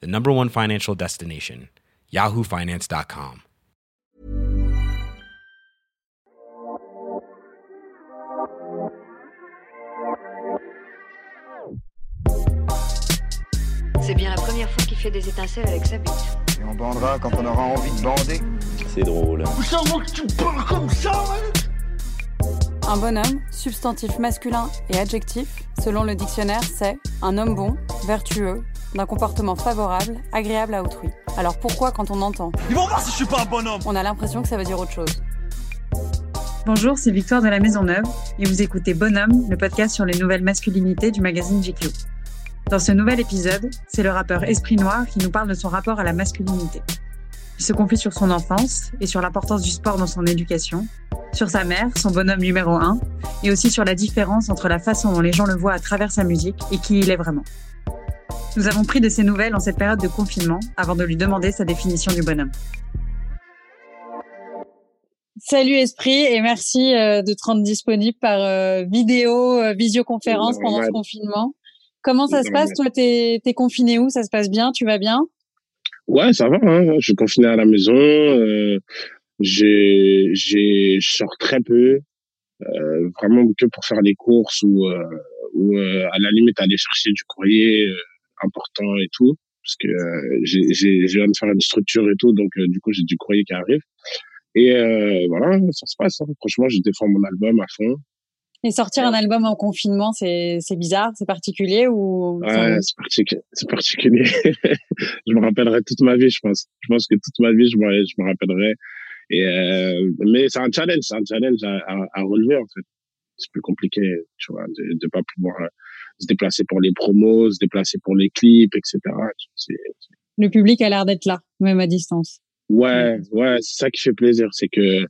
the number one financial destination, yahoofinance.com. C'est bien la première fois qu'il fait des étincelles avec sa bite. Et on bandera quand on aura envie de bander. C'est drôle. Un bonhomme, substantif masculin et adjectif, selon le dictionnaire, c'est un homme bon, vertueux, d'un comportement favorable, agréable à autrui. Alors pourquoi quand on entend? Ils vont voir si je suis pas un bonhomme On a l'impression que ça veut dire autre chose. Bonjour, c'est Victoire de la Maison Neuve et vous écoutez Bonhomme, le podcast sur les nouvelles masculinités du magazine GQ. Dans ce nouvel épisode, c'est le rappeur Esprit Noir qui nous parle de son rapport à la masculinité. Il se confie sur son enfance et sur l'importance du sport dans son éducation, sur sa mère, son bonhomme numéro un, et aussi sur la différence entre la façon dont les gens le voient à travers sa musique et qui il est vraiment. Nous avons pris de ses nouvelles en cette période de confinement avant de lui demander sa définition du bonhomme. Salut Esprit et merci euh, de te rendre disponible par euh, vidéo, euh, visioconférence pendant ce confinement. Comment ça se passe Toi, t'es es confiné où? Ça se passe bien? Tu vas bien? Ouais, ça va. Hein. Je suis confiné à la maison. Euh, j'ai, j'ai, je sors très peu, euh, vraiment que pour faire des courses ou, euh, ou euh, à la limite aller chercher du courrier euh, important et tout, parce que euh, j'ai, j'ai, de faire une structure et tout, donc du coup j'ai du courrier qui arrive. Et voilà, ça se passe. Hein. Franchement, je défends mon album à fond. Et sortir un album en confinement, c'est c'est bizarre, c'est particulier ou Ouais, c'est particulier. Je me rappellerai toute ma vie, je pense. Je pense que toute ma vie, je me, je me rappellerai. Et euh, mais c'est un challenge, c'est un challenge à, à, à, relever en fait. C'est plus compliqué, tu vois, de de pas pouvoir euh, se déplacer pour les promos, se déplacer pour les clips, etc. Le public a l'air d'être là, même à distance. Ouais, ouais, c'est ça qui fait plaisir, c'est que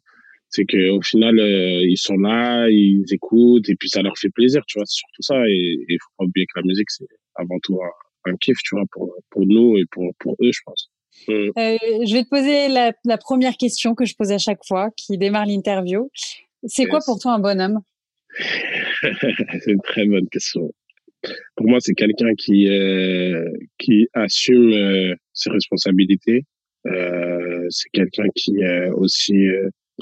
c'est que au final euh, ils sont là, ils écoutent et puis ça leur fait plaisir, tu vois, c'est surtout ça et il faut pas oublier que la musique c'est avant tout un, un, kiff, tu vois, pour pour nous et pour pour eux, je pense. Mmh. Euh, je vais te poser la, la, première question que je pose à chaque fois, qui démarre l'interview. C'est yes. quoi pour toi un bonhomme? C'est une très bonne question. Pour moi, c'est quelqu'un qui euh, qui assume euh, ses responsabilités. Euh, c'est quelqu'un qui aussi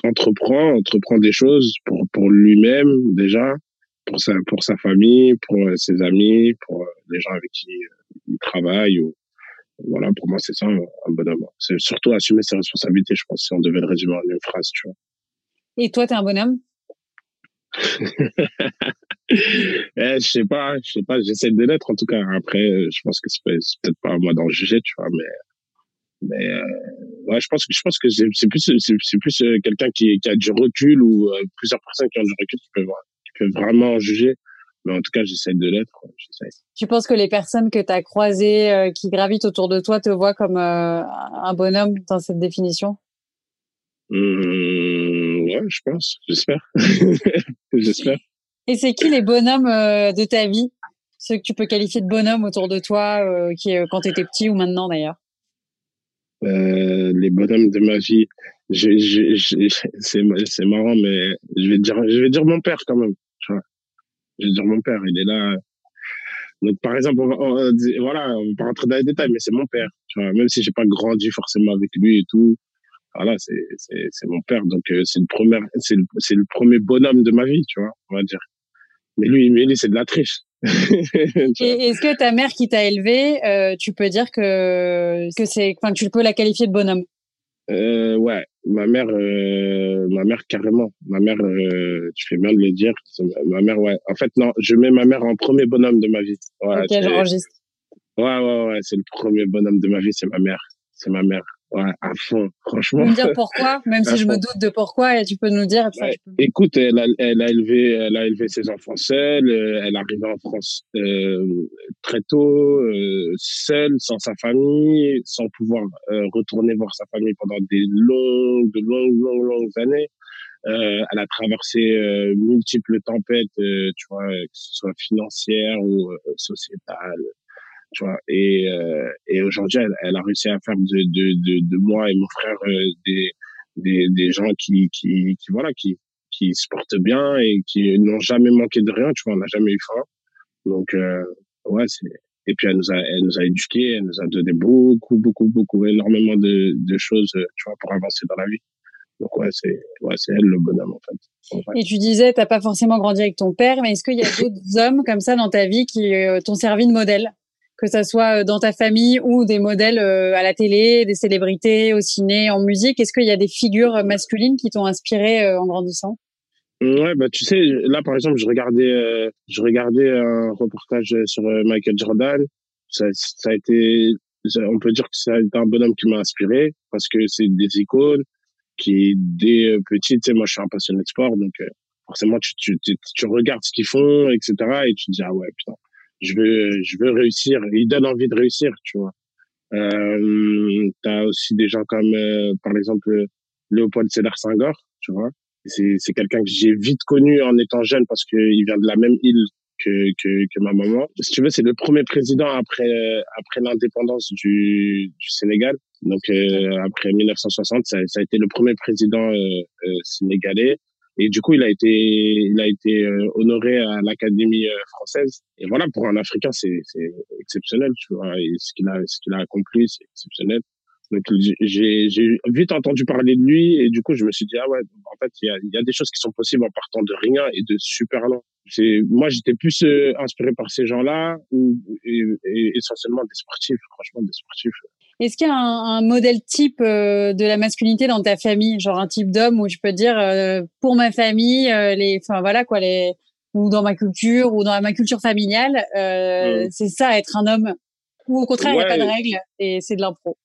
entreprend, entreprend des choses pour, pour lui-même déjà, pour sa, pour sa famille, pour ses amis, pour les gens avec qui il travaille. Voilà, pour moi, c'est ça un bonhomme. C'est surtout assumer ses responsabilités, je pense, si on devait le résumer en une phrase, tu vois. Et toi, t'es un bonhomme? eh, je sais pas, je sais pas, j'essaie de l'être en tout cas. Après, je pense que c'est peut-être pas à moi d'en juger, tu vois, mais mais euh, ouais, je pense que je pense que c'est plus c'est plus euh, quelqu'un qui, qui a du recul ou euh, plusieurs personnes qui ont du recul qui peuvent qui peuvent vraiment juger. Mais en tout cas, j'essaie de l'être. Tu penses que les personnes que tu as croisées, euh, qui gravitent autour de toi, te voient comme euh, un bonhomme dans cette définition? Mmh, Ouais, je pense. J'espère. j'espère. Et c'est qui les bonhommes euh, de ta vie? Ceux que tu peux qualifier de bonhommes autour de toi, qui quand tu étais petit ou maintenant d'ailleurs? Euh, les bonhommes de ma vie. C'est marrant, mais je vais dire, je vais dire mon père quand même. Tu vois. Je vais dire mon père, il est là. Donc par exemple, on va, on, voilà, on va rentrer dans les détails, mais c'est mon père. Tu vois. Même si j'ai pas grandi forcément avec lui et tout, voilà, c'est c'est mon père. Donc euh, c'est le premier, c'est le, premier bonhomme de ma vie, tu vois, on va dire. Mais lui, mais lui, c'est de la triche. Est-ce que ta mère qui t'a élevé, euh, tu peux dire que que c'est, enfin, tu peux la qualifier de bonhomme? Euh, Ouais, ma mère, euh, ma mère carrément. Ma mère, tu fais bien de le dire. Ma mère, ouais. En fait, non, je mets ma mère en premier bonhomme de ma vie. Ouais, ok, j'enregistre. Ouais, ouais, ouais. C'est le premier bonhomme de ma vie, c'est ma mère. C'est ma mère. Ouais, à fond, franchement. me dire pourquoi, même si je me doute de pourquoi, et tu peux nous dire. Ouais. peux- Écoute, elle a, elle a élevé, elle a élevé ses enfants seule. euh, Elle est arrivée en France euh, très tôt, euh, seule, sans sa famille, sans pouvoir euh, retourner voir sa famille pendant des longues, de longues, longues, longues années. Euh, elle a traversé euh, multiples tempêtes, euh, tu vois, que ce soit financières ou euh, sociétales, tu vois. Et, euh, et aujourd'hui, elle, elle a réussi à faire de, de, de, de moi et mon frère euh, des, des, des gens qui, qui, qui voilà, qui, qui se portent bien et qui n'ont jamais manqué de rien, tu vois, on n'a jamais eu faim. Donc, euh, ouais, c'est, et puis elle nous a, elle nous a éduqués, elle nous a donné beaucoup, beaucoup, beaucoup, énormément de, de choses, euh, tu vois, pour avancer dans la vie. Donc, ouais, c'est, ouais, c'est elle le bonhomme, en fait. En. Et tu disais, t'as pas forcément grandi avec ton père, mais est-ce qu'il y a d'autres hommes comme ça dans ta vie qui euh, t'ont servi de modèle? Que ça soit euh, dans ta famille ou des modèles euh, à la télé, des célébrités, au ciné, en musique. Est-ce qu'il y a des figures masculines qui t'ont inspiré euh, en grandissant? Ouais, bah tu sais, là par exemple, je regardais, je regardais un reportage sur Michael Jordan. Ça, ça a été, on peut dire que ça a été un bonhomme qui m'a inspiré parce que c'est des icônes qui dès euh, tu sais, moi je suis un passionné de sport, donc forcément tu, tu, tu, tu regardes ce qu'ils font, etc. Et tu te dis ah ouais putain, je veux, je veux réussir. Ils donnent envie de réussir, tu vois. Euh, t'as aussi des gens comme, euh, par exemple, Léopold Sédar Senghor, tu vois. C'est, c'est quelqu'un que j'ai vite connu en étant jeune parce qu'il vient de la même île que, que, que ma maman. Si tu veux, c'est le premier président après, euh, après l'indépendance du, du Sénégal. Donc, euh, après 1960, ça, ça a été le premier président euh, euh, sénégalais. Et du coup, il a été, il a été euh, honoré à l'Académie euh, française. Et voilà, pour un Africain, c'est, c'est exceptionnel, tu vois. Et ce qu'il a, ce qu'il a accompli, c'est exceptionnel. Donc, j'ai, j'ai vite entendu parler de lui et du coup, je me suis dit, ah ouais, en fait, il y a, y a des choses qui sont possibles en partant de rien et de super loin. C'est, moi, j'étais plus euh, inspiré par ces gens-là ou et, et essentiellement des sportifs, franchement, des sportifs. Est-ce qu'il y a un, un modèle type euh, de la masculinité dans ta famille, genre un type d'homme où je peux dire euh, pour ma famille, euh, les, enfin voilà quoi, les ou dans ma culture ou dans ma culture familiale, euh, Mm. c'est ça être un homme. Ou au contraire, il n'y a pas de règles et c'est de l'impro.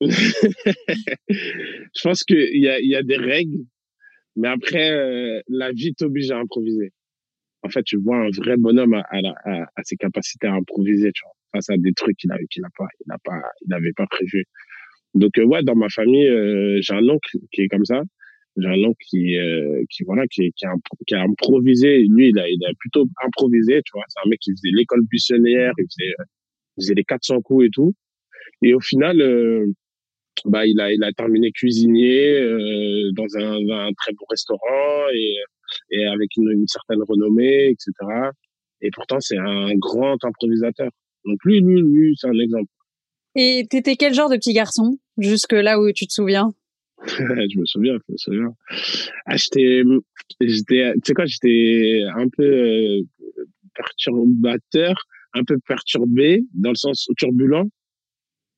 je pense qu'il y a, y a des règles, mais après, euh, la vie t'oblige à improviser. En fait, tu vois un vrai bonhomme à, à, à, à ses capacités à improviser, tu vois, face à des trucs qu'il a, qu'il a pas, il n'a pas, il n'avait pas prévu. Donc, euh, ouais, dans ma famille, euh, j'ai un oncle qui est comme ça. J'ai un oncle qui, euh, qui voilà, qui, qui, a, qui a improvisé. Lui, il a, il a plutôt improvisé, tu vois. C'est un mec qui faisait l'école buissonnière, il faisait, euh, il faisait les 400 coups et tout. Et au final, bah, il a, il a terminé cuisinier euh, dans un, un très beau restaurant et, et avec une, une certaine renommée, etc. Et pourtant, c'est un grand improvisateur. Donc lui, lui, lui, c'est un exemple. Et t'étais quel genre de petit garçon jusque là où tu te souviens? Je me souviens, je me souviens. Ah, j'étais, j'étais, tu sais quoi, j'étais un peu euh, perturbateur, un peu perturbé dans le sens turbulent.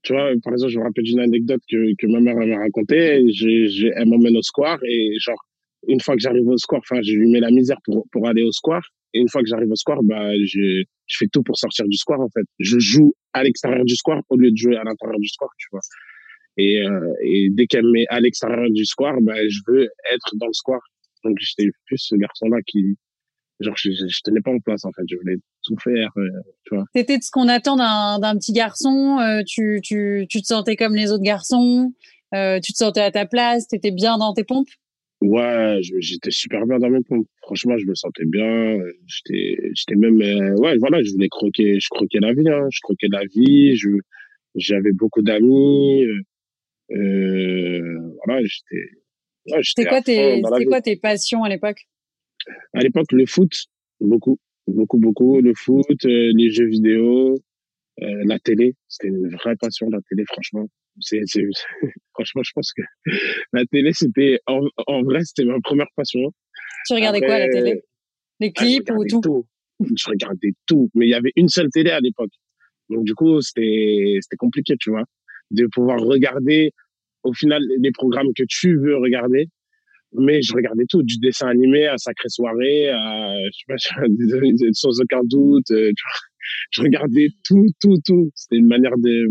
Tu vois, par exemple, je me rappelle d'une anecdote que, que ma mère m'a racontée. Je, je, elle m'emmène au square et genre, une fois que j'arrive au square, enfin, je lui mets la misère pour, pour aller au square. Et une fois que j'arrive au square, bah, je, je fais tout pour sortir du square, en fait. Je joue à l'extérieur du square au lieu de jouer à l'intérieur du square, tu vois. Et, euh, et dès qu'elle me met à l'extérieur du square, bah, je veux être dans le square. Donc, j'étais plus ce garçon-là qui, genre, je, je, je tenais pas en place, en fait. Je voulais tout faire, euh, tu vois. T'étais de ce qu'on attend d'un d'un petit garçon. euh, tu, tu, tu te sentais comme les autres garçons. euh, tu te sentais à ta place. T'étais bien dans tes pompes? Ouais, j'étais super bien dans mes pompes. Franchement, je me sentais bien. J'étais, j'étais même, ouais, voilà, je voulais croquer, je croquais la vie, hein. Je croquais la vie. Je, j'avais beaucoup d'amis. voilà, j'étais, ouais, C'était quoi tes, c'était quoi tes passions à l'époque? À l'époque, le foot, beaucoup, beaucoup, beaucoup. Le foot, euh, les jeux vidéo, euh, la télé. C'était une vraie passion, la télé, franchement. C'est, franchement, je pense que la télé, c'était, en, en vrai, c'était ma première passion. Tu regardais quoi à la Après, télé? Les Ah, clips ou regardais tout Je regardais tout. Mais il y avait une seule télé à l'époque. Donc, du coup, c'était, c'était compliqué, tu vois, de pouvoir regarder, au final, les programmes que tu veux regarder. Mais je regardais tout, du dessin animé à Sacrée Soirée, à, je sais pas, sans aucun doute. euh. Je regardais tout, tout, tout. C'était une manière de,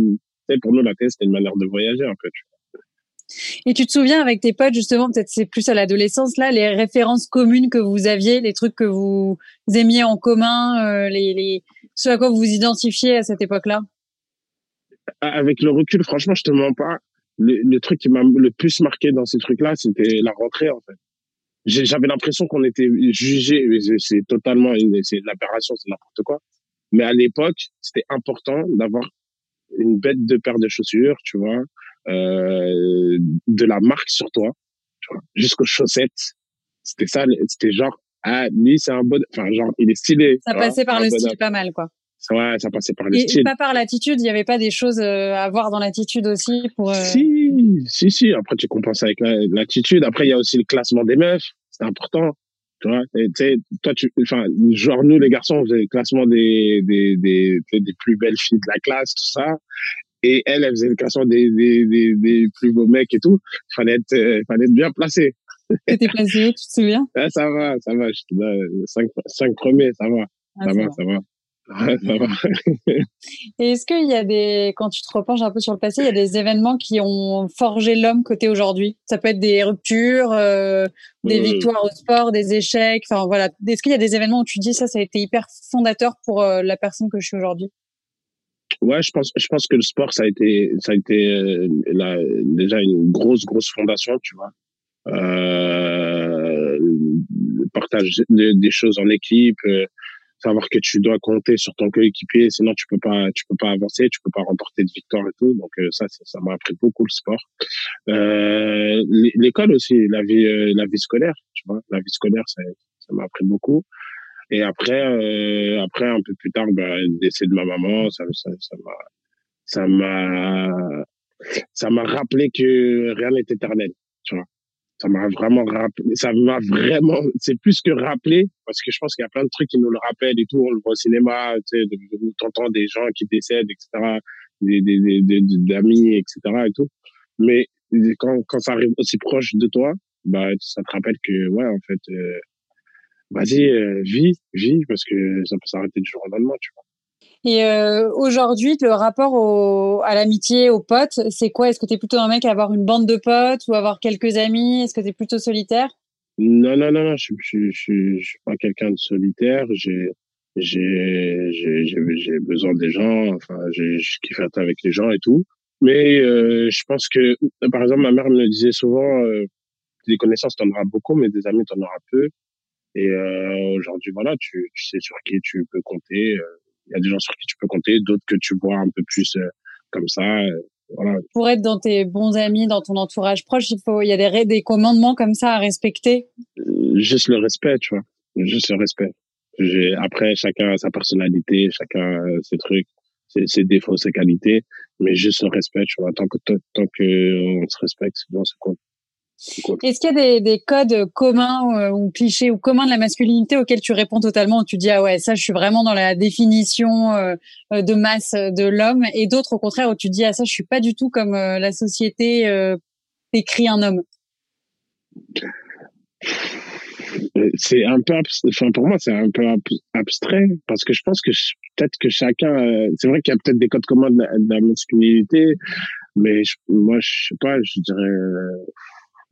pour nous, la télé, c'était une manière de voyager, un peu, tu Et tu te souviens avec tes potes justement, peut-être c'est plus à l'adolescence là, les références communes que vous aviez, les trucs que vous aimiez en commun, euh, les, les ce à quoi vous vous identifiez à cette époque-là? Avec le recul, franchement, je te mens pas. Le, le truc qui m'a le plus marqué dans ces trucs-là, c'était la rentrée en fait. J'avais l'impression qu'on était jugé. C'est totalement c'est une aberration, c'est n'importe quoi. Mais à l'époque, c'était important d'avoir une bête de paire de chaussures, tu vois, euh, de la marque sur toi, tu vois, jusqu'aux chaussettes. C'était ça, c'était genre, ah, lui, c'est un bon, enfin, genre, il est stylé. Ça passait par le style pas mal, quoi. Ouais, ça passait par le et, style. Et pas par l'attitude, il y avait pas des choses euh, à voir dans l'attitude aussi pour. Euh... Si, si, si. Après, tu compenses avec l'attitude. Après, il y a aussi le classement des meufs. C'est important. Tu vois, tu sais, toi, tu, enfin, genre, nous, les garçons, on faisait le classement des, des, des, des plus belles filles de la classe, tout ça. Et elle, elle faisait le classement des, des, des, des plus beaux mecs et tout. Fallait être, euh, fallait être bien placé. T'étais placé, tu te souviens? Ouais, ça va, ça va. Je cinq, cinq premiers, ça va. Ah, ça, va, ça va. Ça va. Et est-ce qu'il y a des, quand tu te repenches un peu sur le passé, il y a des événements qui ont forgé l'homme côté aujourd'hui? Ça peut être des ruptures, euh, des mmh. victoires au sport, des échecs. Enfin voilà. Est-ce qu'il y a des événements où tu dis ça, ça a été hyper fondateur pour euh, la personne que je suis aujourd'hui? Ouais, je pense, je pense que le sport, ça a été, ça a été euh, la, déjà une grosse, grosse fondation, tu vois. Euh, le partage des choses en équipe, euh, savoir que tu dois compter sur ton coéquipier, sinon tu peux pas, tu peux pas avancer, tu peux pas remporter de victoire et tout. Donc euh, ça, ça m'a appris beaucoup le sport. Euh, L'école aussi, la vie, euh, la vie scolaire, tu vois, la vie scolaire, ça, m'a appris beaucoup. Et après, euh, après un peu plus tard, bah, le décès de ma maman, ça m'a, ça m'a, ça m'a rappelé que rien n'est éternel, tu vois ça m'a vraiment rappelé, ça m'a vraiment, c'est plus que rappelé, parce que je pense qu'il y a plein de trucs qui nous le rappellent et tout, on le voit au cinéma, tu sais, des gens qui décèdent, etc., des, des, des, des amis, etc., et tout. Mais quand, quand ça arrive aussi proche de toi, bah, ça te rappelle que, ouais, en fait, euh, vas-y, euh, vis, vis, parce que ça peut s'arrêter du jour au lendemain, tu vois. Et euh, aujourd'hui, le rapport au, à l'amitié, aux potes, c'est quoi? Est-ce que tu es plutôt un mec à avoir une bande de potes ou avoir quelques amis? Est-ce que tu es plutôt solitaire? Non, non, non, non, je, je suis pas quelqu'un de solitaire. J'ai j'ai besoin des gens. Enfin, je kiffe être avec les gens et tout. Mais euh, je pense que, par exemple, ma mère me disait souvent, euh, des connaissances, t'en auras beaucoup, mais des amis, t'en auras peu. Et euh, aujourd'hui, voilà, tu, tu sais sur qui tu peux compter. Euh, y a des gens sur qui tu peux compter, d'autres que tu vois un peu plus euh, comme ça. Euh, voilà. Pour être dans tes bons amis, dans ton entourage proche, il faut, il y a des, des commandements comme ça à respecter. Euh, juste le respect, tu vois. Juste le respect. Après, chacun a sa personnalité, chacun a ses trucs, ses, ses défauts, ses qualités, mais juste le respect, tu vois. Tant que, tant que on se respecte, bon, c'est cool. Est-ce qu'il y a des, des codes communs euh, ou clichés ou communs de la masculinité auxquels tu réponds totalement où tu dis ah ouais ça je suis vraiment dans la définition euh, euh, de masse de l'homme et d'autres au contraire où tu dis ah ça je suis pas du tout comme la société écrit un homme? C'est un peu enfin pour moi c'est un peu abstrait parce que je pense que peut-être que chacun c'est vrai qu'il y a peut-être des codes communs de la, masculinité mais moi je sais pas je dirais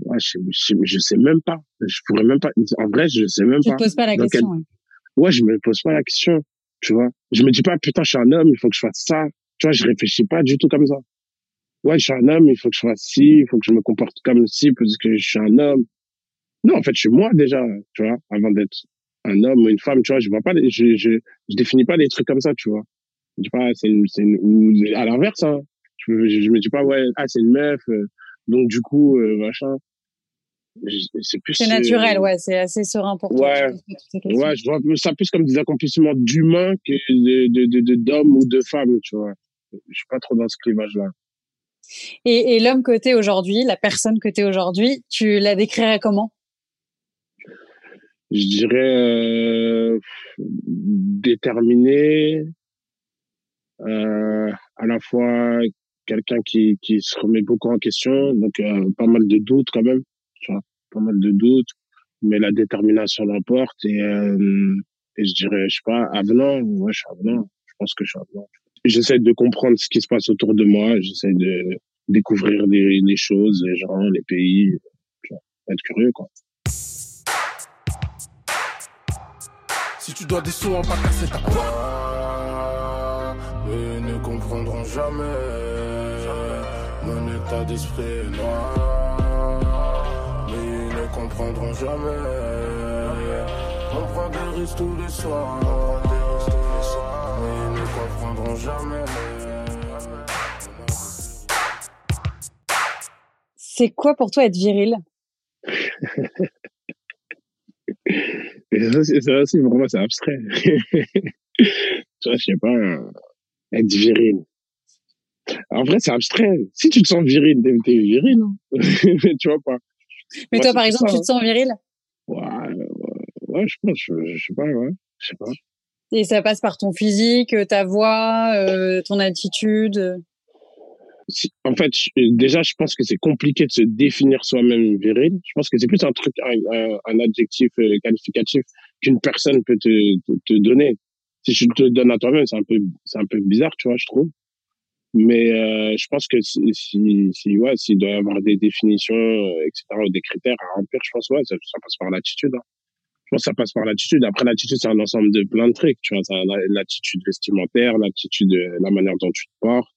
Ouais, je, je, je, sais même pas. Je pourrais même pas. En vrai, je sais même tu pas. Tu te poses pas la question. ouais. ouais, je me pose pas la question. Tu vois. Je me dis pas, putain, je suis un homme, il faut que je fasse ça. Tu vois, je réfléchis pas du tout comme ça. Ouais, je suis un homme, il faut que je fasse ci, il faut que je me comporte comme ci parce que je suis un homme. Non, en fait, je suis moi déjà, tu vois, avant d'être un homme ou une femme, tu vois, je vois pas, je, je, je définis pas des trucs comme ça, tu vois. Je dis pas, c'est une, c'est une, ou à l'inverse, hein. Je, je, je, me dis pas, ouais, ah, c'est une meuf, euh, donc du coup, euh, machin c'est plus. C'est naturel, euh, ouais, c'est assez serein pour toi. Ouais, ouais, je vois ça plus comme des accomplissements d'humains que de, de, de, d'hommes ou de femmes, tu vois. Je suis pas trop dans ce clivage-là. Et, et l'homme que tu es aujourd'hui, la personne que tu es aujourd'hui, tu la décrirais comment? Je dirais euh, déterminé, euh, à la fois quelqu'un qui, qui se remet beaucoup en question, donc euh, pas mal de doutes quand même tu vois, pas mal de doutes, mais la détermination l'emporte et, euh, et je dirais, je sais pas, avenant, ouais, je suis avenant, je pense que je suis avenant. J'essaie de comprendre ce qui se passe autour de moi, j'essaie de, découvrir les, choses, les gens, les pays, être curieux, quoi. Si tu dois des sous, va pas casser ta quoi ne comprendront jamais Mon état d'esprit noir comprendront jamais On prend des risques tous les soirs Mais ils ne comprendront jamais C'est quoi pour toi être viril? Ça, c'est- ça aussi, pour moi, c'est abstrait. tu vois, je sais pas, euh, être viril. En vrai, c'est abstrait. Si tu te sens viril, t'es viril, non Mais tu vois pas. Mais toi, par exemple, ça, tu te sens viril? Ouais, ouais, je pense, je, je sais pas, ouais. Je sais pas. et ça passe par ton physique, ta voix, euh, ton attitude. Si- en fait, déjà, je pense que c'est compliqué de se définir soi-même viril. Je pense que c'est plus un truc, un, adjectif euh, qualificatif qu'une personne peut te, te, te donner. Si je te donne à toi-même, c'est un peu, c'est un peu bizarre, tu vois, je trouve. Mais euh, je pense que si, si, si ouais, s'il doit y avoir des définitions, euh, etc., ou des critères à remplir, je pense ouais, ça, ça passe par l'attitude. Hein. Je pense que ça passe par l'attitude. Après, l'attitude, c'est un ensemble de plein de trucs. Tu vois, l'attitude vestimentaire, l'attitude, euh, la manière dont tu te portes,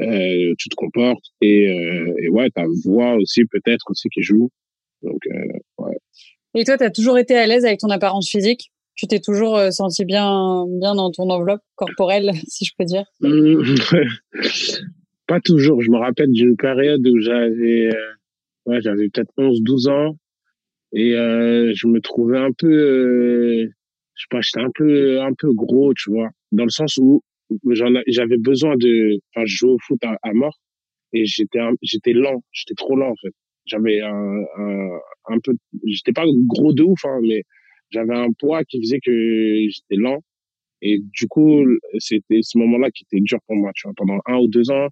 euh, tu te comportes, et, euh, et ouais, ta voix aussi peut-être aussi qui joue. Donc, euh, Et toi, tu as toujours été à l'aise avec ton apparence physique? Tu t'es toujours euh, senti bien, bien dans ton enveloppe corporelle, si je peux dire? Hum, pas toujours. Je me rappelle d'une période où j'avais, euh, ouais, j'avais peut-être 11, 12 ans et euh, je me trouvais un peu, euh, je sais pas, j'étais un peu, un peu gros, tu vois, dans le sens où j'avais besoin de, enfin, je jouais au foot à, mort et j'étais, j'étais lent, j'étais trop lent en fait. J'avais un, un, un peu, j'étais pas gros de ouf, hein, mais j'avais un poids qui faisait que j'étais lent. Et du coup, c'était ce moment-là qui était dur pour moi, tu vois. Pendant un ou deux ans,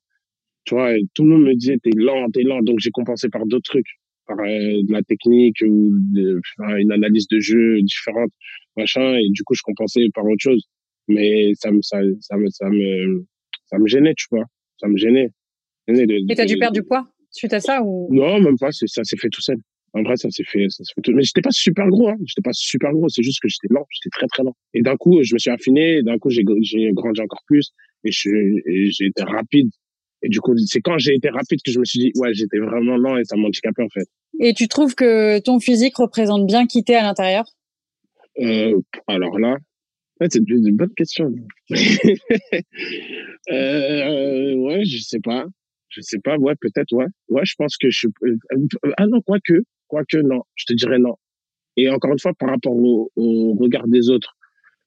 tu vois, tout le monde me disait, t'es lent, t'es lent. Donc, j'ai compensé par d'autres trucs, par euh, de la technique ou de, enfin, une analyse de jeu différente, machin. Et du coup, je compensais par autre chose. Mais ça me, ça, ça me, ça me, ça me gênait, tu vois. Ça me gênait. gênait de- Et tu as dû perdre du poids suite à ça ou? Non, même pas. Ça s'est fait tout seul. En vrai, ça s'est fait, ça s'est fait tout. Mais j'étais pas super gros. Hein. J'étais pas super gros. C'est juste que j'étais lent. J'étais très très lent. Et d'un coup, je me suis affiné. D'un coup, j'ai j'ai grandi encore plus. Et je- et j'ai été rapide. Et du coup, c'est quand j'ai été rapide que je me suis dit, ouais, j'étais vraiment lent et ça m'handicapait en fait. Et tu trouves que ton physique représente bien qui t'es à l'intérieur? Euh, alors là, ouais, c'est une bonne question. euh, ouais, je sais pas. Je sais pas. Ouais, peut-être, ouais. Ouais, je pense que je suis. euh, Ah non, quoique. Quoique, non. Je te dirais non. Et encore une fois, par rapport au, regard des autres.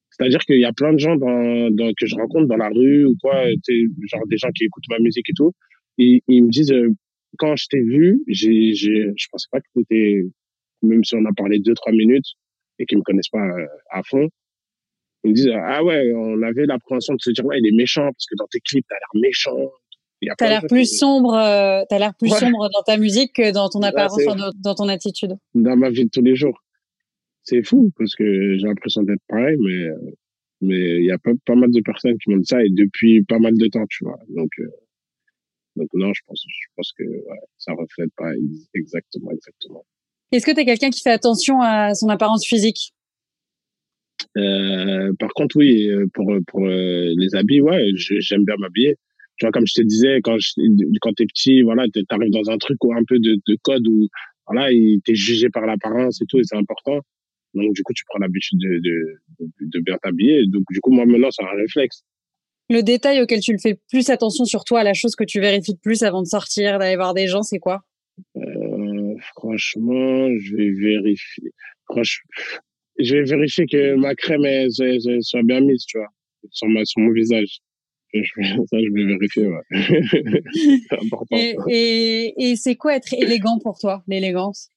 C'est-à-dire qu'il y a plein de gens dans, que je rencontre dans la rue ou quoi, tu sais, genre des gens qui écoutent ma musique et tout. Ils me disent, euh, quand je t'ai vu, j'ai, je pensais pas que t'étais, même si on a parlé deux, trois minutes et qu'ils me connaissent pas euh, à fond, ils me disent, ah ouais, on avait l'appréhension de se dire, ouais, il est méchant parce que dans tes clips, t'as l'air méchant. A T'as l'air plus sombre, euh, t'as l'air plus Ouais. sombre dans ta musique que dans ton Ouais, apparence, dans, dans ton attitude. dans ma vie de tous les jours. C'est fou parce que j'ai l'impression d'être pareil, mais euh, mais il y a pas, pas mal de personnes qui m'ont dit ça et depuis pas mal de temps, tu vois. Donc euh, donc non, je pense je pense que ouais, ça reflète pas ex- exactement exactement. Est-ce que t'es quelqu'un qui fait attention à son apparence physique? Euh, par contre, oui, euh, pour pour euh, les habits, ouais, j'aime bien m'habiller. Tu vois, comme je te disais, quand je, quand t'es petit, voilà, t'arrives dans un truc ou un peu de, de code où voilà, il- t'es jugé par l'apparence et tout, et c'est important. Donc du coup, tu prends l'habitude de, de, de, de bien t'habiller. Donc du coup, moi maintenant, c'est un réflexe. Le détail auquel tu le fais plus attention sur toi, la chose que tu vérifies le plus avant de sortir, d'aller voir des gens, c'est quoi? Euh, franchement, je vais vérifier. Franch- je vais vérifier que ma crème elle, soit bien mise, tu vois, sur ma sur mon visage. Ça, je vais vérifier. Ouais. c'est important. Et, et, et c'est quoi être élégant pour toi, l'élégance?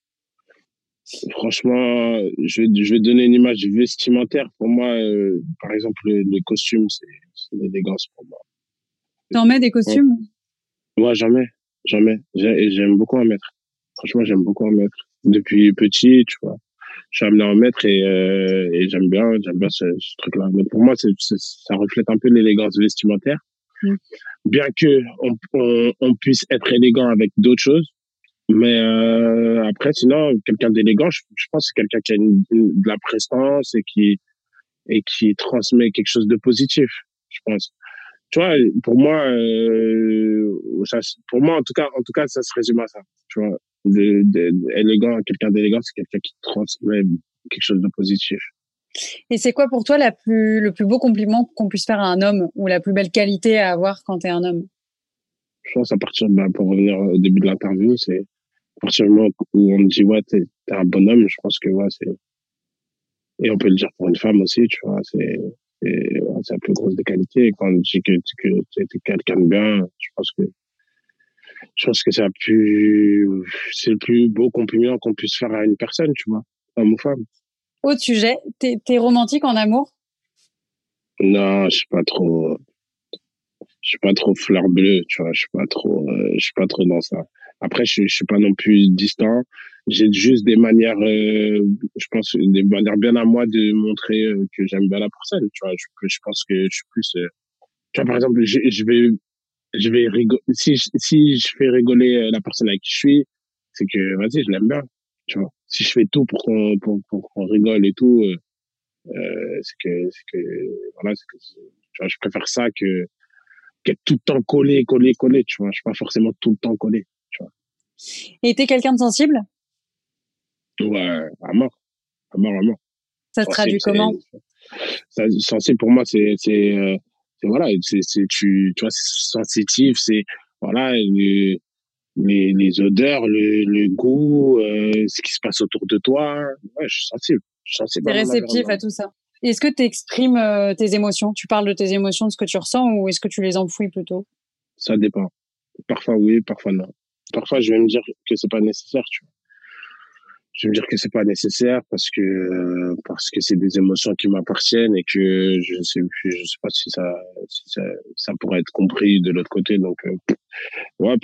Franchement, je vais, je vais donner une image vestimentaire. Pour moi, euh, par exemple, le, le costume, c'est c'est l'élégance pour moi. T'en mets des costumes? Moi, jamais, jamais. J'ai- J'aime beaucoup en mettre. Franchement, j'aime beaucoup en mettre. Depuis petit, tu vois, je suis amené à en mettre et, euh, et j'aime bien, j'aime bien ce, ce truc-là. Mais pour moi, c'est, c'est- ça reflète un peu l'élégance vestimentaire. Mm. Bien que on, on, on puisse être élégant avec d'autres choses, mais euh, après, sinon, quelqu'un d'élégant, je, je pense que c'est quelqu'un qui a une, une- de la prestance et qui et qui transmet quelque chose de positif. Je pense. Tu vois, pour moi, euh, ça, pour moi, en tout cas, en tout cas, ça se résume à ça. Tu vois, de, de, de- élégant, quelqu'un d'élégant, c'est quelqu'un qui transmet quelque chose de positif. Et c'est quoi pour toi la plus, le plus beau compliment qu'on puisse faire à un homme ou la plus belle qualité à avoir quand t'es un homme? Je pense à partir, bah, pour revenir au début de l'interview, c'est à partir du moment où on me dit ouais, t'es t'es un bonhomme, je pense que ouais, c'est et on peut le dire pour une femme aussi, tu vois, c'est c'est ouais, c'est la plus grosse des qualités. Et quand on dit que que tu es quelqu'un de bien, je pense que je pense que c'est plus c'est le plus beau compliment qu'on puisse faire à une personne, tu vois, homme ou femme. Autre sujet, t'es es romantique en amour? Non, je suis pas trop je suis pas trop fleur bleue, tu vois, je suis pas trop euh, je suis pas trop dans ça. Après je, je suis pas non plus distant, j'ai juste des manières euh, je pense des manières bien à moi de montrer euh, que j'aime bien la personne, tu vois, je, je pense que je suis plus euh, tu vois par exemple, je, je vais je vais rigoler si si je fais rigoler euh, la personne avec qui je suis, c'est que vas-y, je l'aime bien, tu vois. Si je fais tout pour qu'on pour, qu'on rigole et tout euh, c'est que c'est que voilà, c'est que tu vois, je préfère ça que qu'être tout le temps collé, collé, collé, tu vois. Je suis pas forcément tout le temps collé. Et t'es quelqu'un de sensible? Ouais, à mort. À mort, à mort. Ça se traduit Sensible, comment? Ça, Sensible, pour moi, c'est, euh, voilà, c'est, tu, tu vois, c'est sensitif, c'est, voilà, le- les, les odeurs, le, le goût, euh, ce qui se passe autour de toi. Ouais, je suis sensible. Je suis sensible. Mon réceptif à tout ça Est-ce que tu exprimes tes émotions? Tu parles de tes émotions, de ce que tu ressens ou est-ce que tu les enfouis plutôt? Ça dépend. Parfois oui, parfois non. Parfois, je vais me dire que c'est pas nécessaire, tu vois. Je vais me dire que c'est pas nécessaire parce que euh, parce que c'est des émotions qui m'appartiennent et que je sais je sais pas si ça ça, pourrait être compris de l'autre côté donc euh, ouais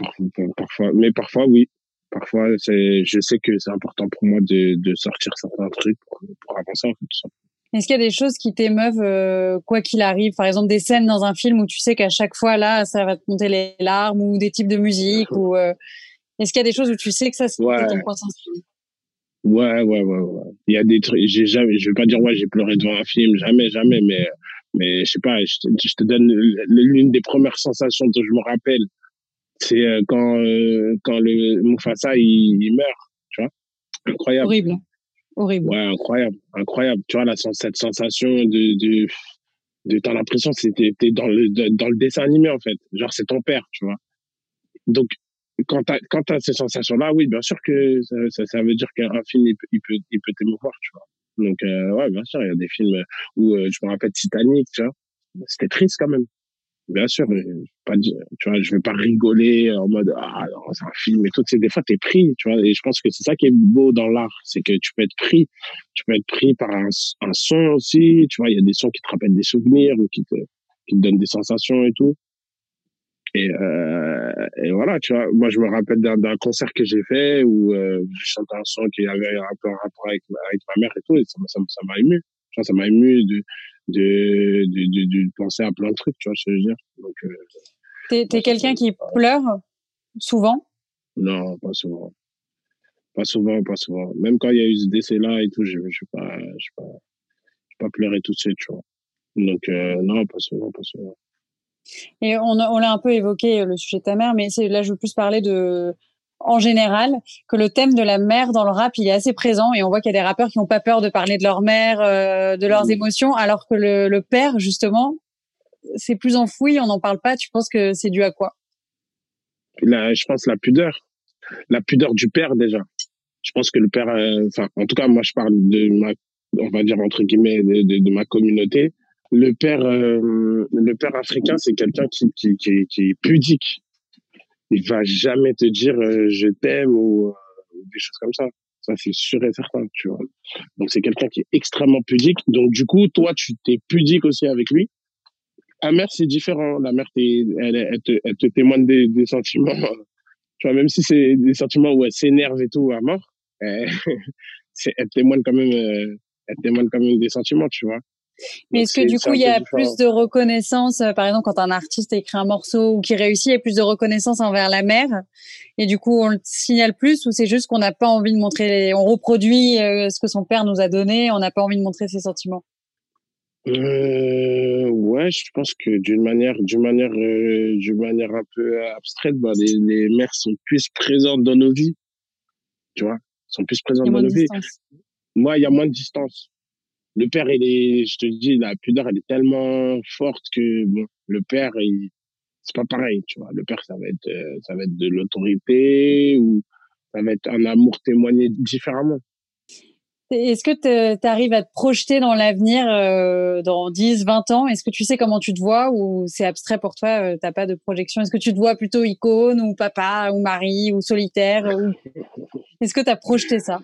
parfois, mais parfois oui parfois c'est je sais que c'est important pour moi de de sortir certains trucs pour, pour avancer. Est-ce qu'il y a des choses qui t'émeuvent euh, quoi qu'il arrive? Par exemple, des scènes dans un film où tu sais qu'à chaque fois, là, ça va te monter les larmes ou des types de musique ou euh, Est-ce qu'il y a des choses où tu sais que ça, c'est Ouais. ton point sensible? Ouais, ouais, ouais, ouais. Il y a des trucs, j'ai jamais, je vais pas dire, ouais, j'ai pleuré devant un film, jamais, jamais, mais, mais je sais pas, je te, je te donne l'une des premières sensations dont je me rappelle. C'est euh, quand, euh, quand le Mufasa, il, il meurt, tu vois? Incroyable. Horrible. Horrible. Ouais, incroyable, incroyable. Tu vois, sens- cette sensation de, de, de t'as l'impression que t'es dans le, dans le dessin animé, en fait. Genre, c'est ton père, tu vois. Donc, quand t'as, quand ces sensations-là, oui, bien sûr que ça, ça, ça veut dire qu'un film, il peut, il peut, il peut t'émouvoir, tu vois. Donc, euh, ouais, bien sûr, il y a des films où, euh, je me rappelle Titanic, tu vois. C'était triste quand même. Bien sûr, pas tu vois, je vais pas rigoler en mode, ah, non, c'est un film et tout. C'est des fois, t'es pris, tu vois. Et je pense que c'est ça qui est beau dans l'art. C'est que tu peux être pris. Tu peux être pris par un, son aussi. Tu vois, il y a des sons qui te rappellent des souvenirs ou qui te, qui te donnent des sensations et tout. Et, euh, et voilà, tu vois, moi je me rappelle d'un concert que j'ai fait où euh, je chantais un son qui avait un peu un rapport avec, ma- avec ma mère et tout, et ça m'a ému. Tu vois, ça m'a ému de, de, de, de, de penser à plein de trucs, tu vois ce que je veux dire. Donc, euh, T'es t'es quelqu'un qui pleure souvent? Non, pas souvent. Pas souvent, pas souvent. Même quand il y a eu ce décès-là et tout, je pas, je pas, je suis pas pleuré tout de suite, tu vois. Donc, euh, non, pas souvent, pas souvent. Et on, on l'a un peu évoqué, le sujet de ta mère, mais c'est là, je veux plus parler de, en général, que le thème de la mère dans le rap, il est assez présent et on voit qu'il y a des rappeurs qui n'ont pas peur de parler de leur mère, euh, de leurs Mhm. émotions, alors que le, le père, justement, c'est plus enfoui, on n'en parle pas. Tu penses que c'est dû à quoi? La, je pense la pudeur, la pudeur du père déjà. Je pense que le père, euh, enfin, en tout cas, moi, je parle de ma, on va dire entre guillemets, de, de, de ma communauté. Le père, euh, le père africain, c'est quelqu'un qui, qui, qui, qui est pudique. Il va jamais te dire euh, je t'aime ou, euh, des choses comme ça. Ça, c'est sûr et certain, tu vois. Donc, c'est quelqu'un qui est extrêmement pudique. Donc, du coup, toi, tu t'es pudique aussi avec lui. La mère, c'est différent. La mère, elle, elle, te, elle témoigne des, sentiments. Tu vois, même si c'est des sentiments où elle s'énerve et tout à mort, euh, c'est- elle témoigne quand même, euh, elle témoigne quand même des sentiments, tu vois. Mais est-ce que du coup, il y a plus de reconnaissance, euh, par exemple, quand un artiste écrit un morceau ou qui réussit, il y a plus de reconnaissance envers la mère et du coup, on le signale plus ou c'est juste qu'on n'a pas envie de montrer, on reproduit euh, ce que son père nous a donné, on n'a pas envie de montrer ses sentiments? Euh, ouais, je pense que d'une manière, d'une manière, euh, d'une manière un peu abstraite, bah, les, les mères sont plus présentes dans nos vies, tu vois, sont plus présentes dans nos vies. Moi, il y a moins de distance. Le père, il est, je te dis, la pudeur, elle est tellement forte que bon, le père, il, c'est pas pareil, tu vois. Le père, ça va être, euh, ça va être de l'autorité ou ça va être un amour témoigné différemment. Est-ce que tu arrives à te projeter dans l'avenir euh, dans 10, 20 ans? Est-ce que tu sais comment tu te vois ou c'est abstrait pour toi euh, T'as pas de projection? Est-ce que tu te vois plutôt icône ou papa ou mari ou solitaire ou... Est-ce que tu as projeté ça?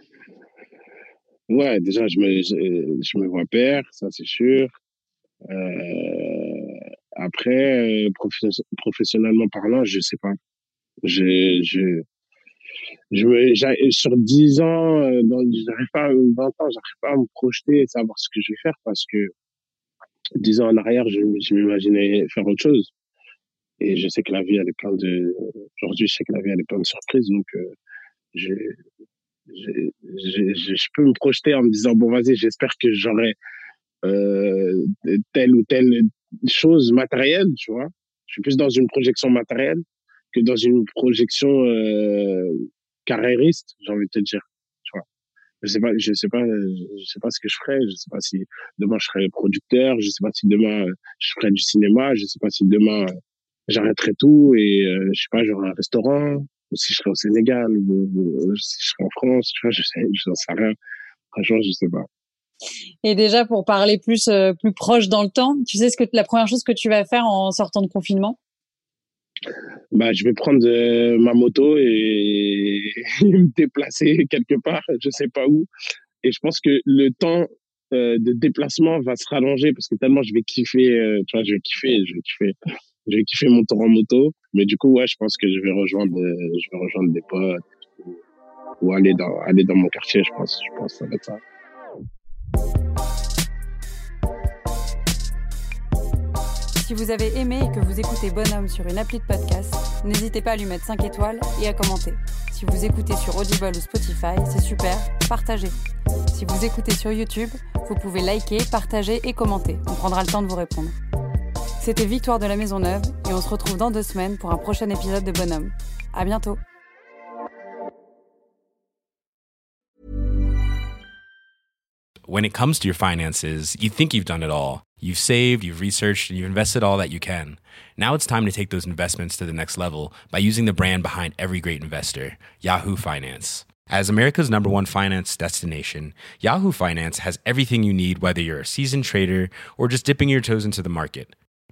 Ouais, déjà, je me, je, me vois père, ça c'est sûr. Euh, après, professionnellement parlant, je sais pas. Je, je, je me, sur 10 ans, euh, j'arrive pas, 20 ans, j'arrive pas à me projeter et savoir ce que je vais faire parce que 10 ans en arrière, je, je m'imaginais faire autre chose. Et je sais que la vie, elle est plein de, aujourd'hui, je sais que la vie, elle est plein de surprises. Donc, euh, je, je, je, je, peux me projeter en me disant, bon, vas-y, j'espère que j'aurai, euh, telle ou telle chose matérielle, tu vois. Je suis plus dans une projection matérielle que dans une projection euh, carriériste, j'ai envie de te dire. Tu vois. Je sais pas, je sais pas, je sais pas ce que je ferais. Je sais pas si demain je serai producteur. Je sais pas si demain je ferai du cinéma. Je sais pas si demain j'arrêterai tout et euh, je sais pas, j'aurai un restaurant. Ou si je serai au Sénégal, ou, si je serai en France, tu vois, je sais, je sais rien. Franchement, je sais pas. Et déjà pour parler plus euh, plus proche dans le temps, tu sais ce que la première chose que tu vas faire en sortant de confinement? Bah, je vais prendre euh, ma moto et, me déplacer quelque part, je sais pas où. Et je pense que le temps euh, de déplacement va se rallonger parce que tellement je vais kiffer, euh, tu vois, je vais kiffer, je vais kiffer, je vais kiffer mon tour en moto. Mais du coup, ouais, je pense que je vais rejoindre, je vais rejoindre des potes ou, aller dans, aller dans mon quartier, je pense, je pense ça va être ça. Si vous avez aimé et que vous écoutez Bonhomme sur une appli de podcast, n'hésitez pas à lui mettre 5 étoiles et à commenter. Si vous écoutez sur Audible ou Spotify, c'est super, partagez. Si vous écoutez sur YouTube, vous pouvez liker, partager et commenter. On prendra le temps de vous répondre. C'était Victoire de la Maison Neuve et on se retrouve dans deux semaines pour un prochain épisode de Bonhomme. À bientôt. When it comes to your finances, you think you've done it all. You've saved, you've researched, and you've invested all that you can. Now it's time to take those investments to the next level by using the brand behind every great investor, Yahoo Finance. As America's number one finance destination, Yahoo Finance has everything you need, whether you're a seasoned trader or just dipping your toes into the market.